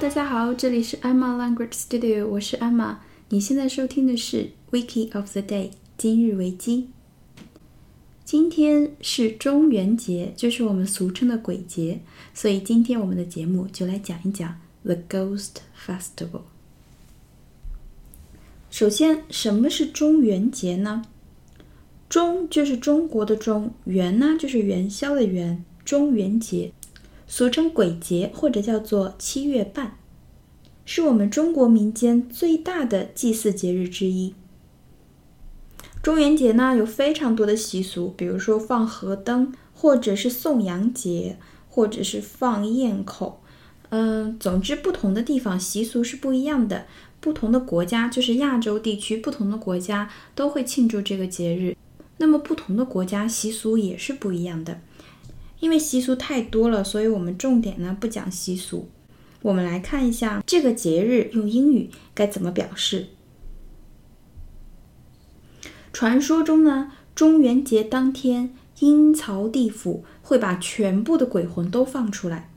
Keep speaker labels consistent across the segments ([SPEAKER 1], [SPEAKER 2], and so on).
[SPEAKER 1] 大家好，这里是 Emma Language Studio，我是 Emma。你现在收听的是 Wiki of the Day，今日维基。今天是中元节，就是我们俗称的鬼节，所以今天我们的节目就来讲一讲 The Ghost Festival。首先，什么是中元节呢？中就是中国的中，元呢就是元宵的元，中元节。俗称鬼节或者叫做七月半，是我们中国民间最大的祭祀节日之一。中元节呢有非常多的习俗，比如说放河灯，或者是送洋节，或者是放焰口。嗯，总之不同的地方习俗是不一样的。不同的国家，就是亚洲地区不同的国家都会庆祝这个节日。那么不同的国家习俗也是不一样的。因为习俗太多了，所以我们重点呢不讲习俗。我们来看一下这个节日用英语该怎么表示。传说中呢，中元节当天，阴曹地府会把全部的鬼魂都放出来，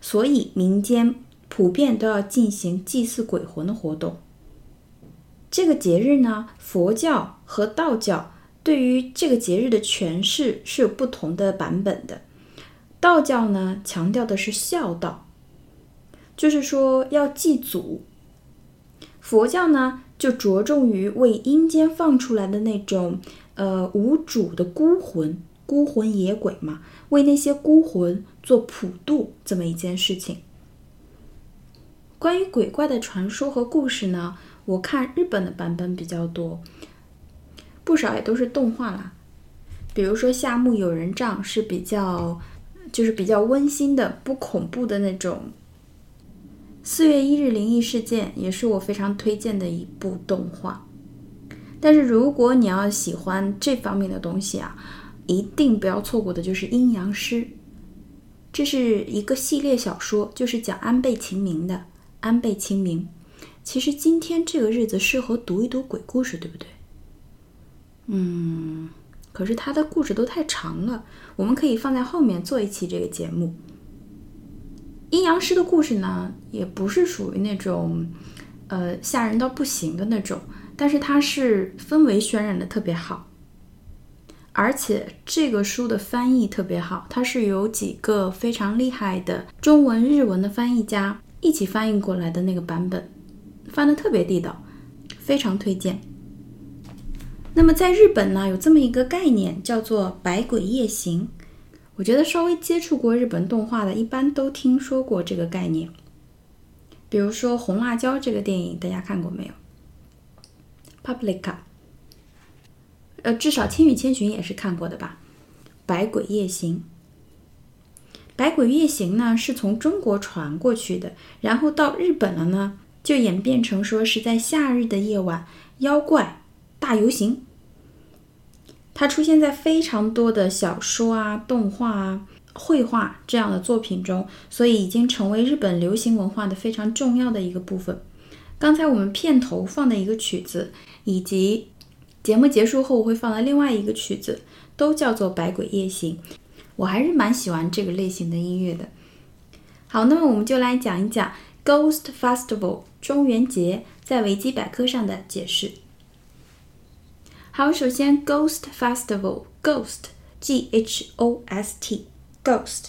[SPEAKER 1] 所以民间普遍都要进行祭祀鬼魂的活动。这个节日呢，佛教和道教对于这个节日的诠释是有不同的版本的。道教呢强调的是孝道，就是说要祭祖；佛教呢就着重于为阴间放出来的那种呃无主的孤魂、孤魂野鬼嘛，为那些孤魂做普渡这么一件事情。关于鬼怪的传说和故事呢，我看日本的版本比较多，不少也都是动画啦，比如说夏目友人帐是比较。就是比较温馨的、不恐怖的那种。四月一日灵异事件也是我非常推荐的一部动画。但是如果你要喜欢这方面的东西啊，一定不要错过的就是《阴阳师》，这是一个系列小说，就是讲安倍晴明的。安倍晴明，其实今天这个日子适合读一读鬼故事，对不对？嗯。可是他的故事都太长了，我们可以放在后面做一期这个节目。阴阳师的故事呢，也不是属于那种，呃，吓人到不行的那种，但是它是氛围渲染的特别好，而且这个书的翻译特别好，它是有几个非常厉害的中文、日文的翻译家一起翻译过来的那个版本，翻的特别地道，非常推荐。那么在日本呢，有这么一个概念叫做“百鬼夜行”。我觉得稍微接触过日本动画的，一般都听说过这个概念。比如说《红辣椒》这个电影，大家看过没有？Publica，呃，至少《千与千寻》也是看过的吧？《百鬼夜行》，《百鬼夜行》呢是从中国传过去的，然后到日本了呢，就演变成说是在夏日的夜晚，妖怪大游行。它出现在非常多的小说啊、动画啊、绘画这样的作品中，所以已经成为日本流行文化的非常重要的一个部分。刚才我们片头放的一个曲子，以及节目结束后会放的另外一个曲子，都叫做《百鬼夜行》。我还是蛮喜欢这个类型的音乐的。好，那么我们就来讲一讲 Ghost Festival 中元节在维基百科上的解释。好，首先，Ghost Festival，Ghost，G H O S T，Ghost，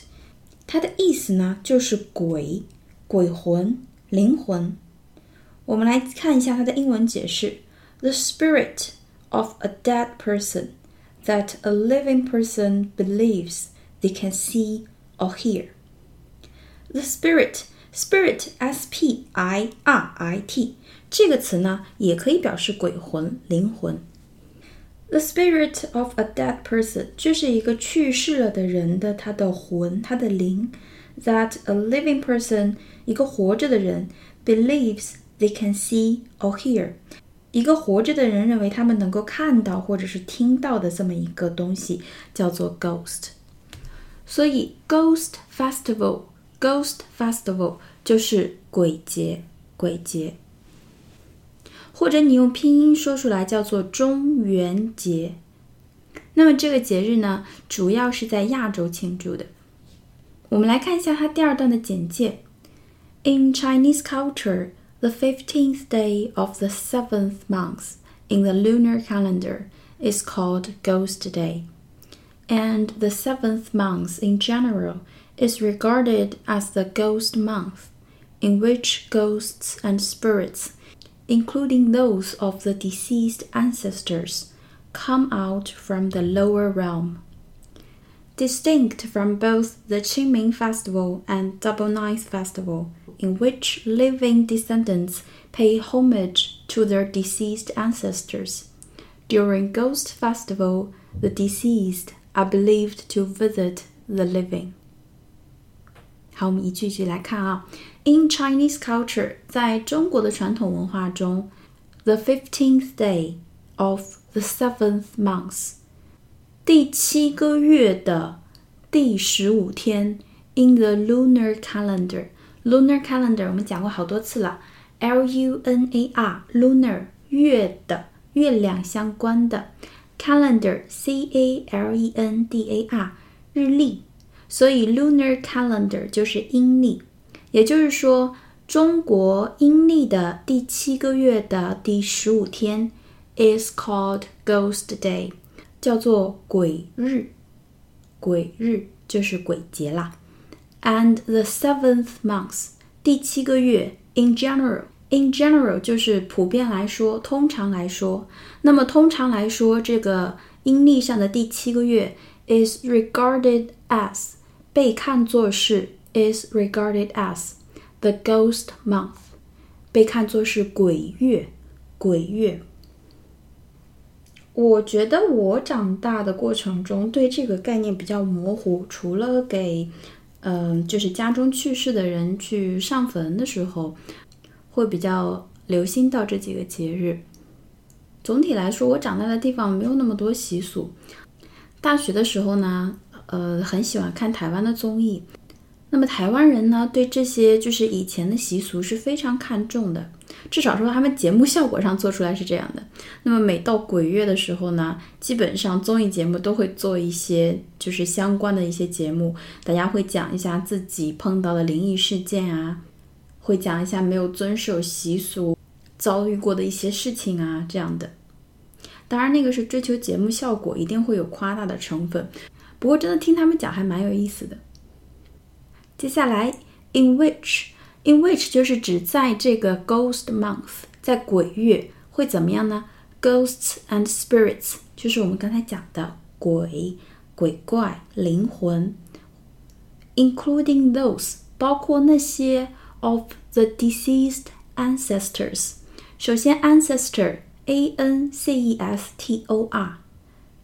[SPEAKER 1] 它的意思呢就是鬼、鬼魂、灵魂。我们来看一下它的英文解释：The spirit of a dead person that a living person believes they can see or hear. The spirit，spirit，S P I R I T，这个词呢也可以表示鬼魂、灵魂。 The spirit of a dead person 就是一个去世了的人的他的魂，他的灵。That a living person 一个活着的人 believes they can see or hear 一个活着的人认为他们能够看到或者是听到的这么一个东西叫做 ghost。所以 ghost festival，ghost festival 就是鬼节，鬼节。或者你用拼音说出来叫做中元节。那么这个节日呢，主要是在亚洲庆祝的。我们来看一下它第二段的简介。 In Chinese culture, the 15th day of the seventh month in the lunar calendar is called Ghost Day, and the seventh month in general is regarded as the ghost month, in which ghosts and spirits, including those of the deceased ancestors, come out from the lower realm. Distinct from both the Qingming Festival and Double Ninth Festival, in which living descendants pay homage to their deceased ancestors. During Ghost Festival, the deceased are believed to visit the living. 好，我们一句一句来看啊。In Chinese culture，在中国的传统文化中，the fifteenth day of the seventh month，第七个月的第十五天，in the lunar calendar。Lunar calendar 我们讲过好多次了，L U N A R lunar 月的月亮相关的 calendar C A L E N D A R 日历，所以 lunar calendar 就是阴历，也就是说中国阴历的第七个月的第十五天 is called Ghost Day，叫做鬼日，鬼日就是鬼节啦。and the seventh month，第七个月，in general，in general 就是普遍来说，通常来说。那么通常来说，这个阴历上的第七个月 is regarded as 被看作是 is regarded as the ghost month，被看作是鬼月，鬼月。我觉得我长大的过程中对这个概念比较模糊，除了给嗯，就是家中去世的人去上坟的时候，会比较留心到这几个节日。总体来说，我长大的地方没有那么多习俗。大学的时候呢，呃，很喜欢看台湾的综艺。那么台湾人呢，对这些就是以前的习俗是非常看重的。至少说他们节目效果上做出来是这样的。那么每到鬼月的时候呢，基本上综艺节目都会做一些就是相关的一些节目，大家会讲一下自己碰到的灵异事件啊，会讲一下没有遵守习俗遭遇过的一些事情啊这样的。当然那个是追求节目效果，一定会有夸大的成分。不过真的听他们讲还蛮有意思的。接下来，in which。In which 就是指在这个 Ghost Month，在鬼月会怎么样呢？Ghosts and spirits 就是我们刚才讲的鬼、鬼怪、灵魂，including those 包括那些 of the deceased ancestors。首先，ancestor a n c e s t o r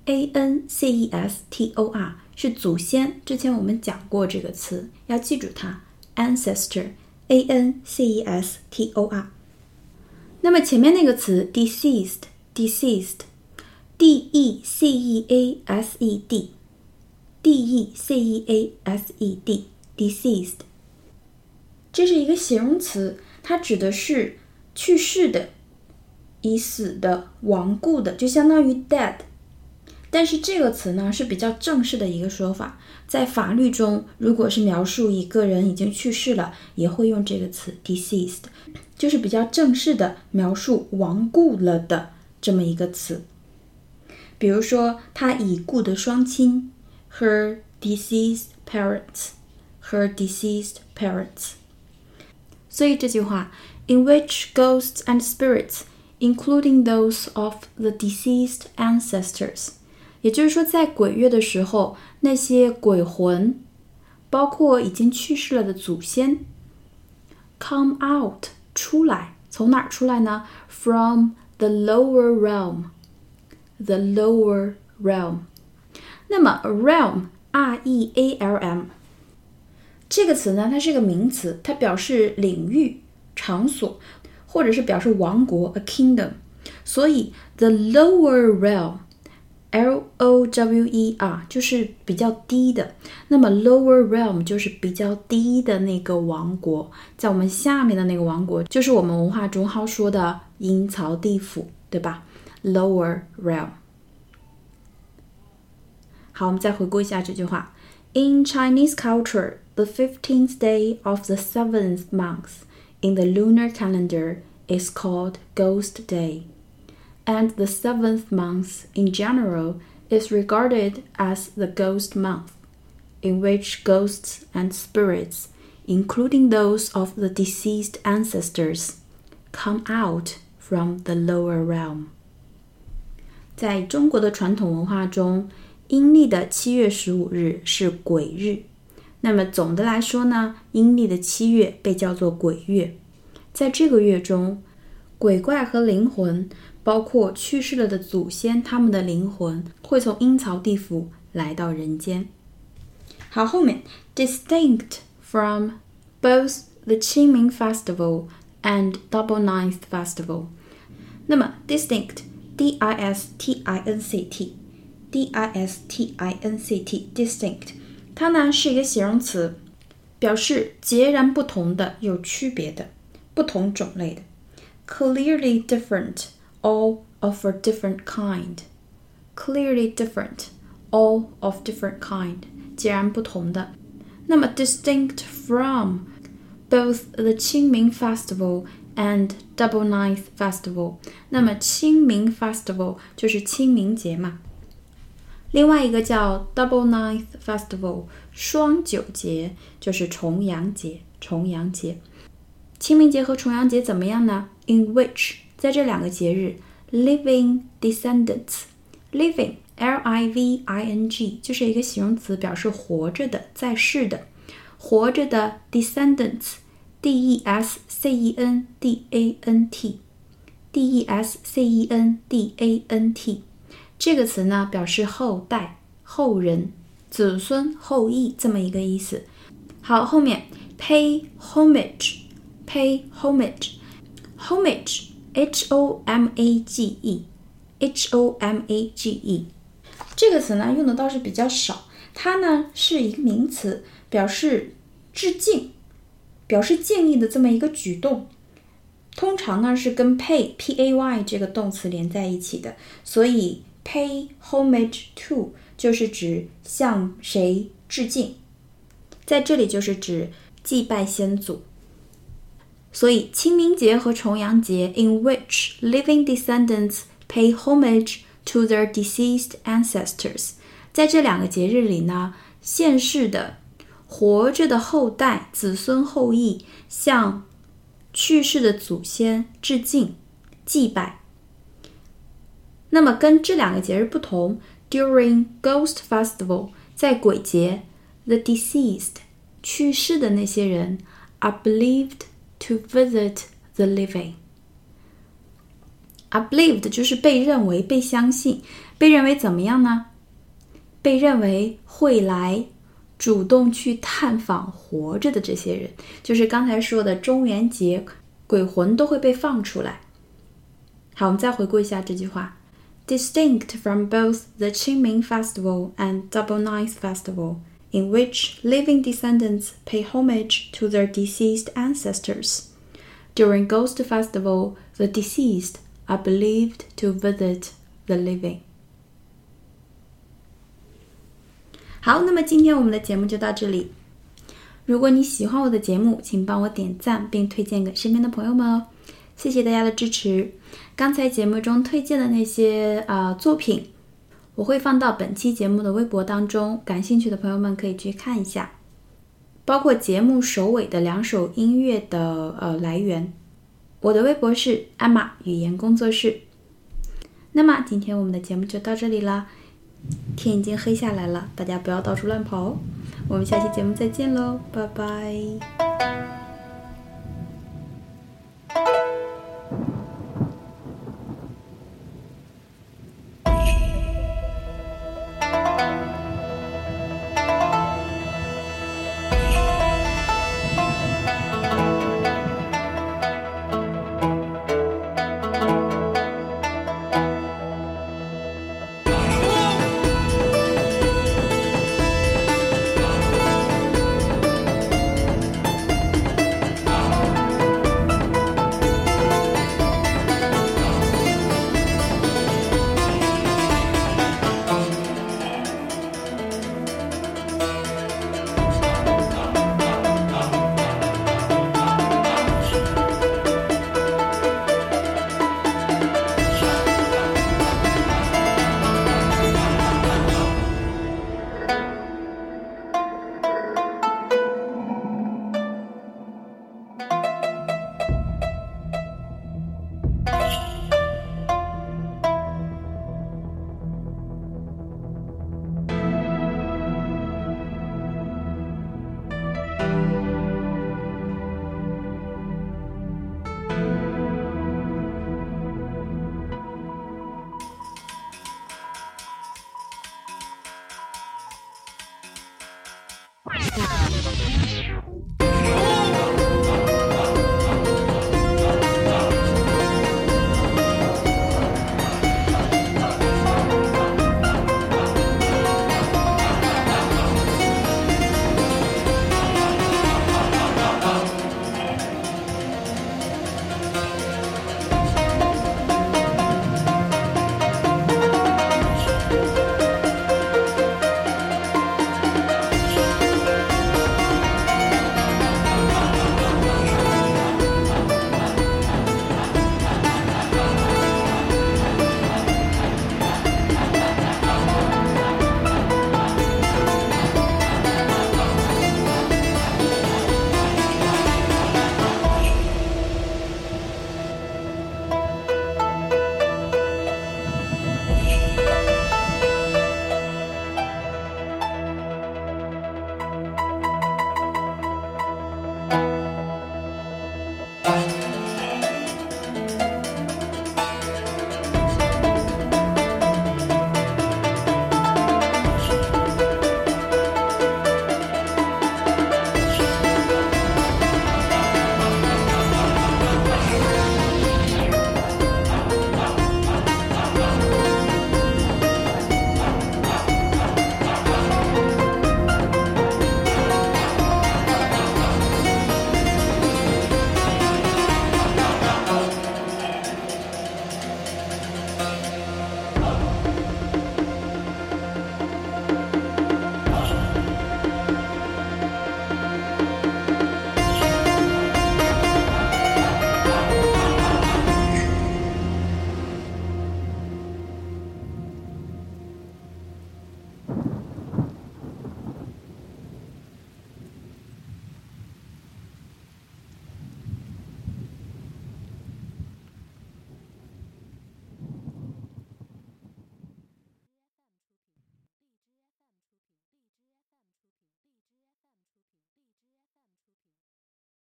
[SPEAKER 1] a n c e s t o r 是祖先，之前我们讲过这个词，要记住它，ancestor。a n c e s t o r，那么前面那个词 deceased，deceased，d e c e a s e d，d e c e a s e d，deceased，这是一个形容词，它指的是去世的、已死的、亡故的，就相当于 dead。但是这个词呢是比较正式的一个说法，在法律中，如果是描述一个人已经去世了，也会用这个词 deceased，就是比较正式的描述亡故了的这么一个词。比如说，他已故的双亲，her deceased parents，her deceased parents。所以这句话，in which ghosts and spirits，including those of the deceased ancestors。也就是说，在鬼月的时候，那些鬼魂，包括已经去世了的祖先，come out 出来，从哪儿出来呢？From the lower realm，the lower realm。那么 realm，r e a l m，这个词呢，它是个名词，它表示领域、场所，或者是表示王国，a kingdom。所以 the lower realm。L O W E R 就是比较低的，那么 lower realm 就是比较低的那个王国，在我们下面的那个王国，就是我们文化中好说的阴曹地府，对吧？Lower realm。好，我们再回顾一下这句话 In Chinese culture, the 15th day of the seventh month in the lunar calendar is called Ghost Day, and the seventh month in general is regarded as the ghost month, in which ghosts and spirits, including those of the deceased ancestors, come out from the lower realm. 在中国的传统文化中，阴历的七月十五日是鬼日。那么总的来说呢，阴历的七月被叫做鬼月。在这个月中， 鬼怪和灵魂，包括去世了的祖先，他们的灵魂会从阴曹地府来到人间。好，后面 distinct from both the Qingming Festival and Double Ninth Festival。那么 distinct，d i s t i n c t。D I S T I N C T distinct，它呢是一个形容词，表示截然不同的、有区别的、不同种类的。Clearly different, all of a different kind. Clearly different, all of different kind，截然不同的。那么 distinct from both the 清明 festival and Double Ninth festival，那么清明 festival 就是清明节嘛。另外一个叫 Double Ninth Festival 双九节，就是重阳节。重阳节，清明节和重阳节怎么样呢 ？In which 在这两个节日，living descendants，living L I V I N G 就是一个形容词，表示活着的、在世的、活着的 descendants，D E S C E N D A N T，D E S C E N D A N T。这个词呢，表示后代、后人、子孙、后裔这么一个意思。好，后面 pay homage，pay homage Homage, h o m a g e, h o m a g e 这个词呢用的倒是比较少。它呢是一个名词，表示致敬、表示敬意的这么一个举动。通常呢是跟 pay，p a y 这个动词连在一起的，所以。Pay homage to 就是指向谁致敬，在这里就是指祭拜先祖。所以清明节和重阳节，in which living descendants pay homage to their deceased ancestors，在这两个节日里呢，现世的活着的后代、子孙后裔向去世的祖先致敬、祭拜。那么跟这两个节日不同，During Ghost Festival，在鬼节，the deceased 去世的那些人 are believed to visit the living。are believed 就是被认为、被相信、被认为怎么样呢？被认为会来主动去探访活着的这些人，就是刚才说的中元节，鬼魂都会被放出来。好，我们再回顾一下这句话。distinct from both the Qingming Festival and Double Ninth Festival, in which living descendants pay homage to their deceased ancestors. During Ghost Festival, the deceased are believed to visit the living. 好，那么今天我们的节目就到这里。如果你喜欢我的节目，请帮我点赞并推荐给身边的朋友们哦。谢谢大家的支持。刚才节目中推荐的那些啊作品， 我会放到本期节目的微博当中，感兴趣的朋友们可以去看一下。包括节目首尾的两首音乐的呃来源。我的微博是艾玛语言工作室。那么今天我们的节目就到这里了，天已经黑下来了，大家不要到处乱跑哦。我们下期节目再见喽，拜拜。